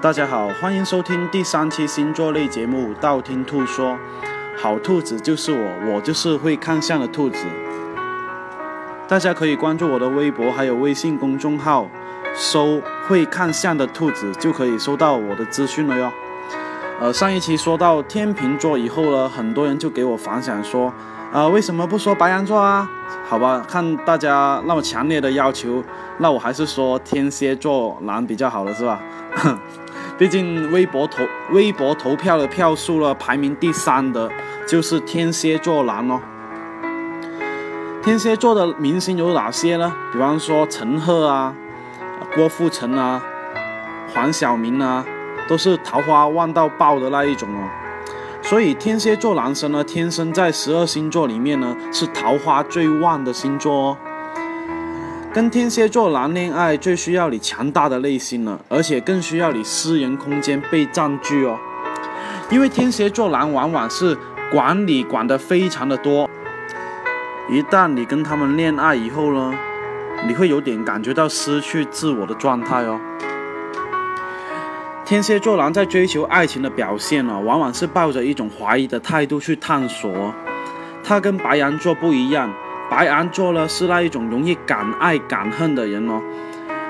大家好，欢迎收听第三期星座类节目《道听途说》。好兔子就是我，我就是会看相的兔子。大家可以关注我的微博还有微信公众号，搜“会看相的兔子”就可以收到我的资讯了哟。呃，上一期说到天秤座以后呢，很多人就给我反响说，啊，为什么不说白羊座啊？好吧，看大家那么强烈的要求，那我还是说天蝎座男比较好了，是吧？毕竟微博投微博投票的票数呢，排名第三的就是天蝎座男哦。天蝎座的明星有哪些呢？比方说陈赫啊、郭富城啊、黄晓明啊，都是桃花旺到爆的那一种哦。所以天蝎座男生呢，天生在十二星座里面呢，是桃花最旺的星座哦。跟天蝎座男恋爱最需要你强大的内心了，而且更需要你私人空间被占据哦。因为天蝎座男往往是管理管得非常的多，一旦你跟他们恋爱以后呢，你会有点感觉到失去自我的状态哦。天蝎座男在追求爱情的表现呢，往往是抱着一种怀疑的态度去探索，他跟白羊座不一样。白羊座呢是那一种容易敢爱敢恨的人哦，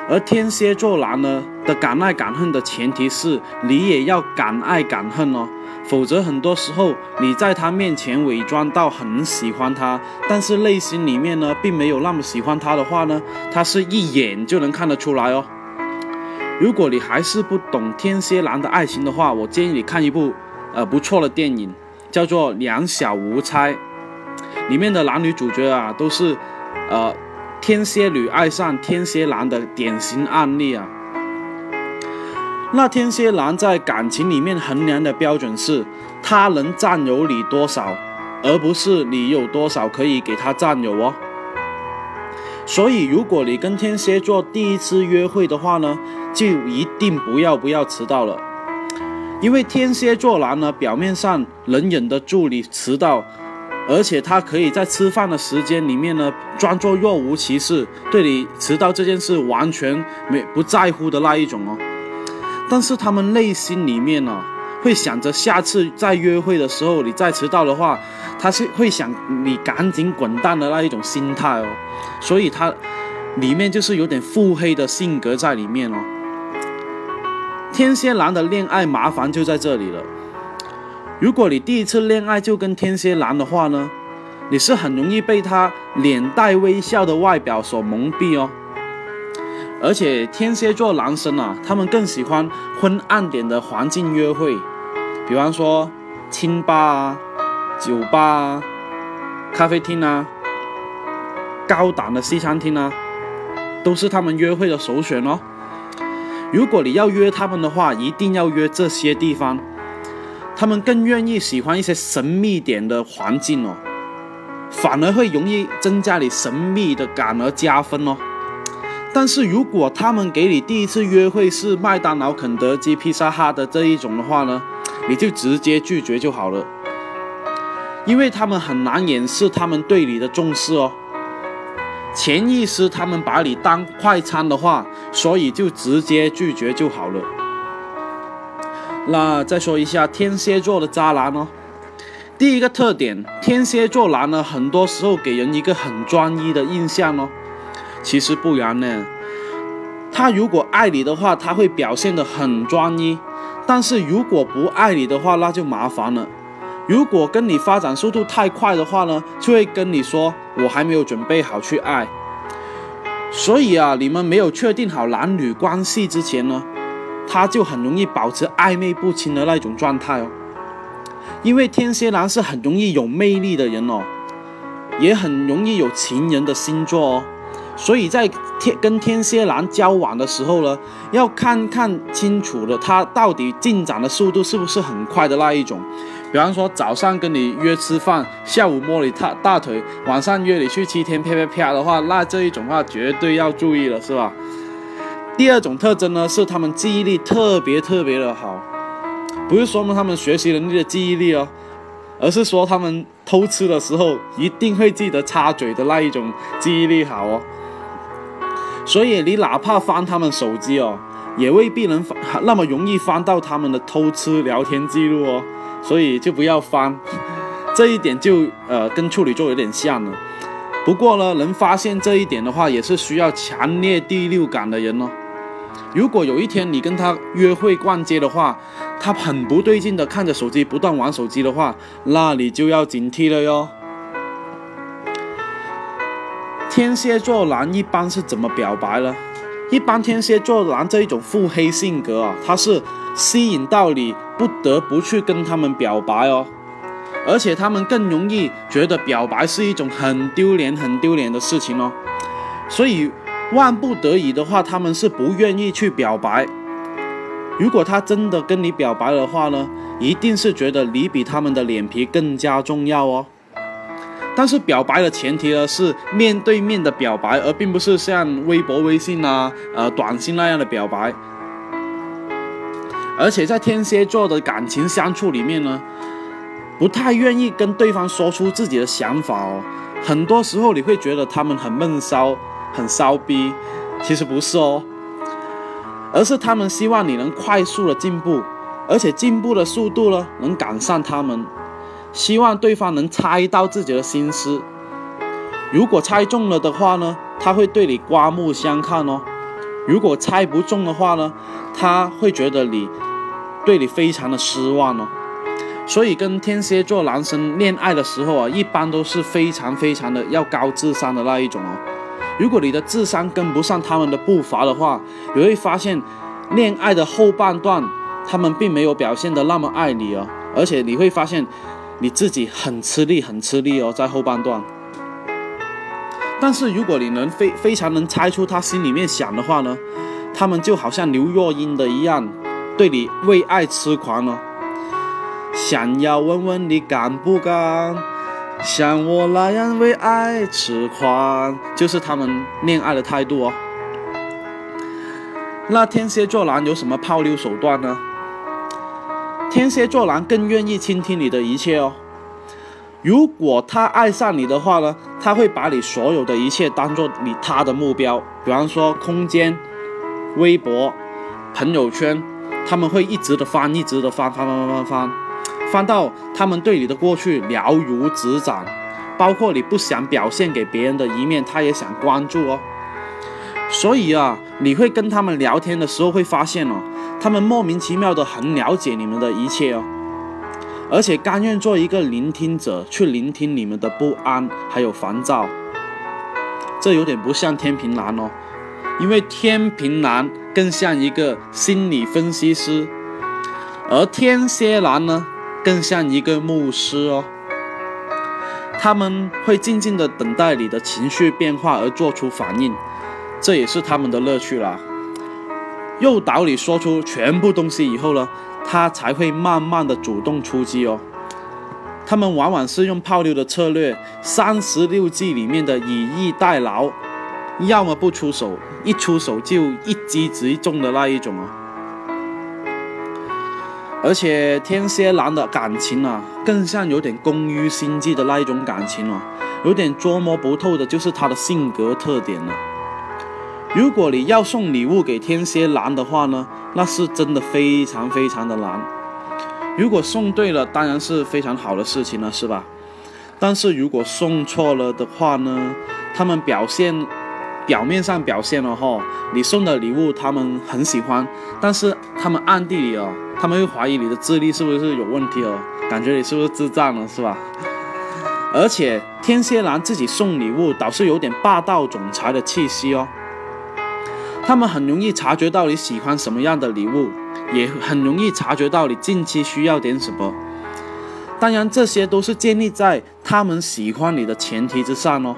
而天蝎座男呢的敢爱敢恨的前提是你也要敢爱敢恨哦，否则很多时候你在他面前伪装到很喜欢他，但是内心里面呢并没有那么喜欢他的话呢，他是一眼就能看得出来哦。如果你还是不懂天蝎男的爱情的话，我建议你看一部呃不错的电影，叫做《两小无猜》。里面的男女主角啊，都是，呃，天蝎女爱上天蝎男的典型案例啊。那天蝎男在感情里面衡量的标准是，他能占有你多少，而不是你有多少可以给他占有哦。所以，如果你跟天蝎座第一次约会的话呢，就一定不要不要迟到了，因为天蝎座男呢，表面上能忍得住你迟到。而且他可以在吃饭的时间里面呢，装作若无其事，对你迟到这件事完全没不在乎的那一种哦。但是他们内心里面呢，会想着下次再约会的时候你再迟到的话，他是会想你赶紧滚蛋的那一种心态哦。所以他里面就是有点腹黑的性格在里面哦。天蝎男的恋爱麻烦就在这里了。如果你第一次恋爱就跟天蝎男的话呢，你是很容易被他脸带微笑的外表所蒙蔽哦。而且天蝎座男生啊，他们更喜欢昏暗点的环境约会，比方说清吧啊、酒吧啊、咖啡厅啊、高档的西餐厅啊，都是他们约会的首选哦。如果你要约他们的话，一定要约这些地方。他们更愿意喜欢一些神秘点的环境哦，反而会容易增加你神秘的感而加分哦。但是如果他们给你第一次约会是麦当劳、肯德基、披萨哈的这一种的话呢，你就直接拒绝就好了，因为他们很难掩饰他们对你的重视哦。潜意识他们把你当快餐的话，所以就直接拒绝就好了。那再说一下天蝎座的渣男哦。第一个特点，天蝎座男呢，很多时候给人一个很专一的印象哦。其实不然呢，他如果爱你的话，他会表现得很专一；但是如果不爱你的话，那就麻烦了。如果跟你发展速度太快的话呢，就会跟你说我还没有准备好去爱。所以啊，你们没有确定好男女关系之前呢。他就很容易保持暧昧不清的那种状态哦，因为天蝎男是很容易有魅力的人哦，也很容易有情人的星座哦，所以在天跟天蝎男交往的时候呢，要看看清楚了他到底进展的速度是不是很快的那一种，比方说早上跟你约吃饭，下午摸你大大腿，晚上约你去七天啪啪啪的话，那这一种话绝对要注意了，是吧？第二种特征呢，是他们记忆力特别特别的好，不是说他们学习能力的记忆力哦，而是说他们偷吃的时候一定会记得插嘴的那一种记忆力好哦。所以你哪怕翻他们手机哦，也未必能翻那么容易翻到他们的偷吃聊天记录哦，所以就不要翻。这一点就呃跟处女座有点像了。不过呢，能发现这一点的话，也是需要强烈第六感的人哦。如果有一天你跟他约会逛街的话，他很不对劲的看着手机不断玩手机的话，那你就要警惕了哟。天蝎座男一般是怎么表白呢？一般天蝎座男这一种腹黑性格啊，他是吸引到你不得不去跟他们表白哦，而且他们更容易觉得表白是一种很丢脸、很丢脸的事情哦，所以万不得已的话，他们是不愿意去表白。如果他真的跟你表白的话呢，一定是觉得你比他们的脸皮更加重要哦。但是表白的前提呢是面对面的表白，而并不是像微博、微信啊、呃短信那样的表白。而且在天蝎座的感情相处里面呢，不太愿意跟对方说出自己的想法哦。很多时候你会觉得他们很闷骚、很骚逼，其实不是哦，而是他们希望你能快速的进步，而且进步的速度呢能赶上他们。希望对方能猜到自己的心思，如果猜中了的话呢，他会对你刮目相看哦；如果猜不中的话呢，他会觉得你对你非常的失望哦。所以跟天蝎座男生恋爱的时候啊，一般都是非常非常的要高智商的那一种哦。如果你的智商跟不上他们的步伐的话，你会发现恋爱的后半段，他们并没有表现的那么爱你哦，而且你会发现。你自己很吃力，很吃力哦，在后半段。但是如果你能非非常能猜出他心里面想的话呢，他们就好像刘若英的一样，对你为爱痴狂哦。想要问问你敢不敢像我那样为爱痴狂，就是他们恋爱的态度哦。那天蝎座男有什么泡妞手段呢？天蝎座男更愿意倾听你的一切哦。如果他爱上你的话呢，他会把你所有的一切当做你他的目标。比方说空间、微博、朋友圈，他们会一直的翻，一直的翻，翻翻翻翻翻，翻到他们对你的过去了如指掌，包括你不想表现给别人的一面，他也想关注哦。所以啊，你会跟他们聊天的时候会发现哦。他们莫名其妙的很了解你们的一切哦，而且甘愿做一个聆听者，去聆听你们的不安还有烦躁。这有点不像天平男哦，因为天平男更像一个心理分析师，而天蝎男呢更像一个牧师哦。他们会静静的等待你的情绪变化而做出反应，这也是他们的乐趣啦。诱导你说出全部东西以后呢，他才会慢慢的主动出击哦。他们往往是用泡妞的策略，三十六计里面的以逸待劳，要么不出手，一出手就一击即中的那一种哦。而且天蝎男的感情啊，更像有点工于心计的那一种感情啊，有点捉摸不透的，就是他的性格特点了。如果你要送礼物给天蝎男的话呢，那是真的非常非常的难。如果送对了，当然是非常好的事情了，是吧？但是如果送错了的话呢，他们表现表面上表现了哈，你送的礼物他们很喜欢，但是他们暗地里哦，他们会怀疑你的智力是不是有问题哦，感觉你是不是智障了，是吧？而且天蝎男自己送礼物，倒是有点霸道总裁的气息哦。他们很容易察觉到你喜欢什么样的礼物，也很容易察觉到你近期需要点什么。当然，这些都是建立在他们喜欢你的前提之上哦。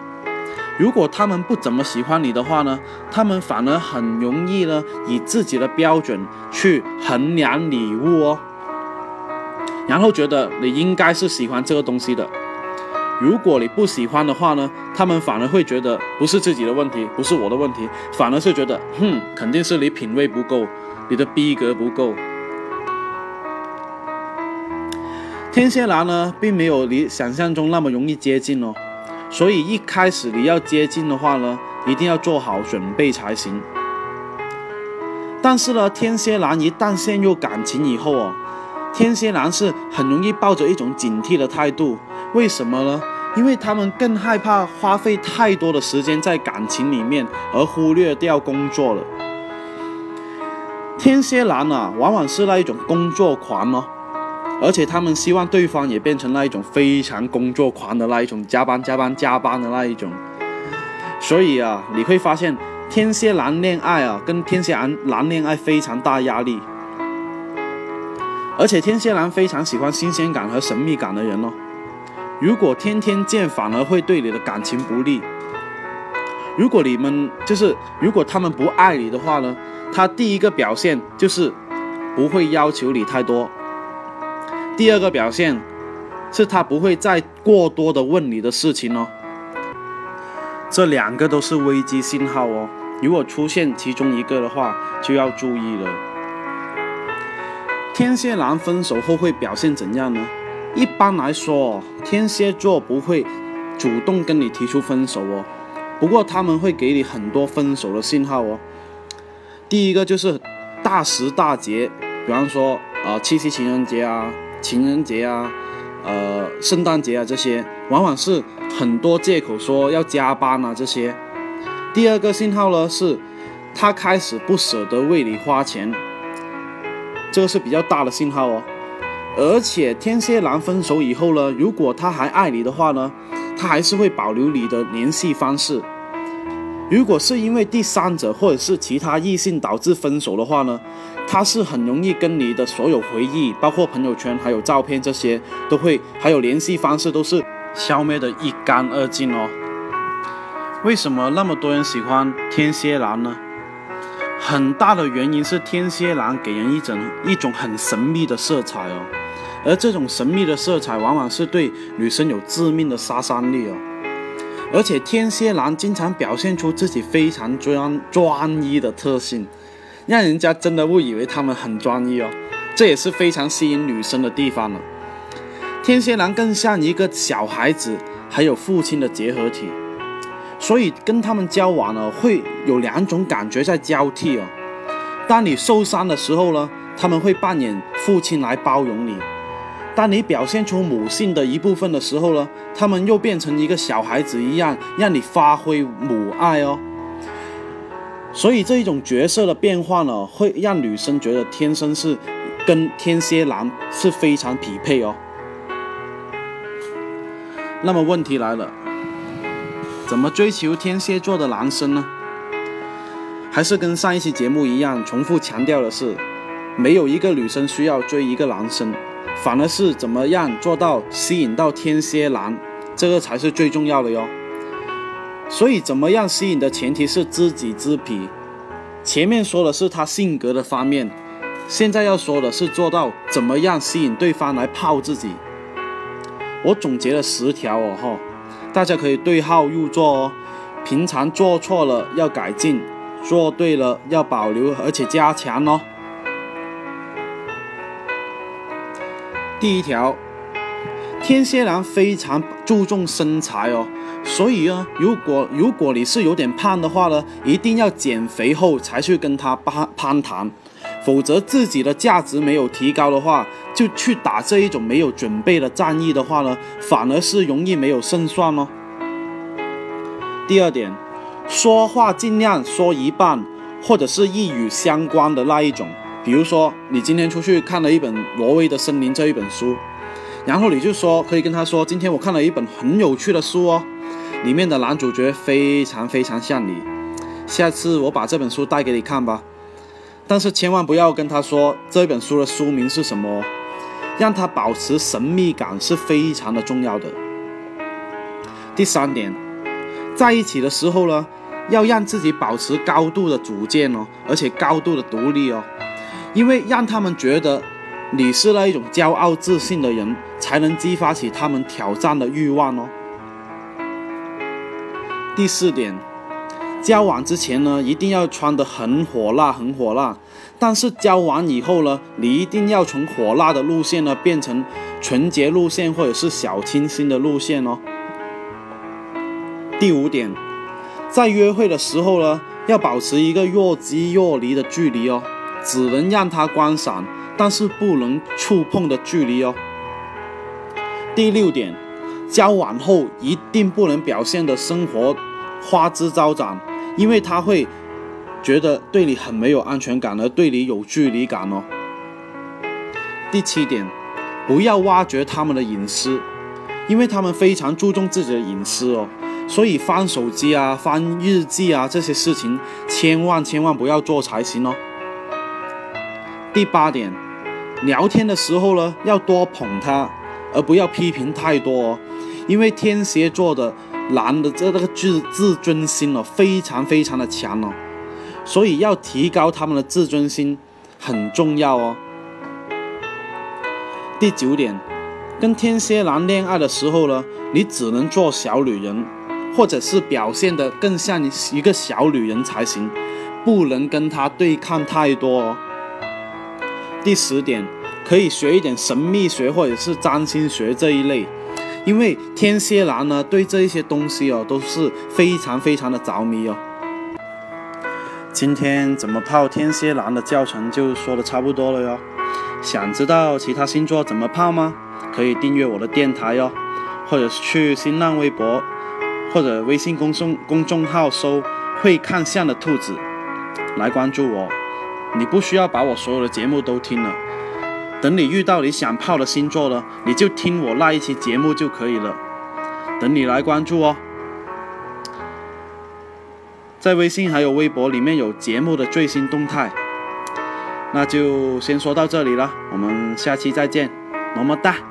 如果他们不怎么喜欢你的话呢，他们反而很容易呢以自己的标准去衡量礼物哦，然后觉得你应该是喜欢这个东西的。如果你不喜欢的话呢，他们反而会觉得不是自己的问题，不是我的问题，反而是觉得，哼，肯定是你品味不够，你的逼格不够。天蝎男呢，并没有你想象中那么容易接近哦，所以一开始你要接近的话呢，一定要做好准备才行。但是呢，天蝎男一旦陷入感情以后哦，天蝎男是很容易抱着一种警惕的态度。为什么呢？因为他们更害怕花费太多的时间在感情里面，而忽略掉工作了。天蝎男啊，往往是那一种工作狂哦，而且他们希望对方也变成那一种非常工作狂的那一种，加班加班加班的那一种。所以啊，你会发现天蝎男恋爱啊，跟天蝎男男恋爱非常大压力，而且天蝎男非常喜欢新鲜感和神秘感的人哦。如果天天见，反而会对你的感情不利。如果你们就是如果他们不爱你的话呢，他第一个表现就是不会要求你太多，第二个表现是他不会再过多的问你的事情哦。这两个都是危机信号哦，如果出现其中一个的话，就要注意了。天蝎男分手后会表现怎样呢？一般来说，天蝎座不会主动跟你提出分手哦，不过他们会给你很多分手的信号哦。第一个就是大时大节，比方说啊七夕情人节啊、情人节啊、呃圣诞节啊这些，往往是很多借口说要加班啊这些。第二个信号呢是，他开始不舍得为你花钱，这个是比较大的信号哦。而且天蝎男分手以后呢，如果他还爱你的话呢，他还是会保留你的联系方式。如果是因为第三者或者是其他异性导致分手的话呢，他是很容易跟你的所有回忆，包括朋友圈还有照片这些，都会还有联系方式都是消灭的一干二净哦。为什么那么多人喜欢天蝎男呢？很大的原因是天蝎男给人一种一种很神秘的色彩哦，而这种神秘的色彩往往是对女生有致命的杀伤力哦。而且天蝎男经常表现出自己非常专专一的特性，让人家真的误以为他们很专一哦，这也是非常吸引女生的地方了。天蝎男更像一个小孩子还有父亲的结合体。所以跟他们交往呢，会有两种感觉在交替哦。当你受伤的时候呢，他们会扮演父亲来包容你；当你表现出母性的一部分的时候呢，他们又变成一个小孩子一样，让你发挥母爱哦。所以这一种角色的变化呢，会让女生觉得天生是跟天蝎男是非常匹配哦。那么问题来了。怎么追求天蝎座的男生呢？还是跟上一期节目一样，重复强调的是，没有一个女生需要追一个男生，反而是怎么样做到吸引到天蝎男，这个才是最重要的哟。所以，怎么样吸引的前提是知己知彼。前面说的是他性格的方面，现在要说的是做到怎么样吸引对方来泡自己。我总结了十条哦，哈。大家可以对号入座哦。平常做错了要改进，做对了要保留而且加强哦。第一条，天蝎男非常注重身材哦，所以呢，如果如果你是有点胖的话呢，一定要减肥后才去跟他攀攀谈。否则自己的价值没有提高的话，就去打这一种没有准备的战役的话呢，反而是容易没有胜算哦。第二点，说话尽量说一半，或者是一语相关的那一种。比如说，你今天出去看了一本《挪威的森林》这一本书，然后你就说，可以跟他说，今天我看了一本很有趣的书哦，里面的男主角非常非常像你，下次我把这本书带给你看吧。但是千万不要跟他说这本书的书名是什么，让他保持神秘感是非常的重要的。第三点，在一起的时候呢，要让自己保持高度的主见哦，而且高度的独立哦，因为让他们觉得你是那一种骄傲自信的人，才能激发起他们挑战的欲望哦。第四点。交往之前呢，一定要穿得很火辣，很火辣。但是交往以后呢，你一定要从火辣的路线呢，变成纯洁路线或者是小清新的路线哦。第五点，在约会的时候呢，要保持一个若即若离的距离哦，只能让他观赏，但是不能触碰的距离哦。第六点，交往后一定不能表现的生活花枝招展，因为他会觉得对你很没有安全感，而对你有距离感哦。第七点，不要挖掘他们的隐私，因为他们非常注重自己的隐私哦，所以翻手机啊、翻日记啊这些事情，千万千万不要做才行哦。第八点，聊天的时候呢，要多捧他，而不要批评太多哦，因为天蝎座的男的这个自自尊心哦，非常非常的强哦，所以要提高他们的自尊心很重要哦。第九点，跟天蝎男恋爱的时候呢，你只能做小女人，或者是表现得更像一个小女人才行，不能跟他对抗太多哦。第十点，可以学一点神秘学或者是占星学这一类，因为天蝎男呢对这一些东西哦都是非常非常的着迷哦。今天怎么泡天蝎男的教程就说的差不多了哟。想知道其他星座怎么泡吗？可以订阅我的电台哟，或者是去新浪微博或者微信公众公众号搜“会看相的兔子”来关注我。你不需要把我所有的节目都听了，等你遇到你想泡的星座了，你就听我那一期节目就可以了。等你来关注哦，在微信还有微博里面有节目的最新动态。那就先说到这里了，我们下期再见，么么哒。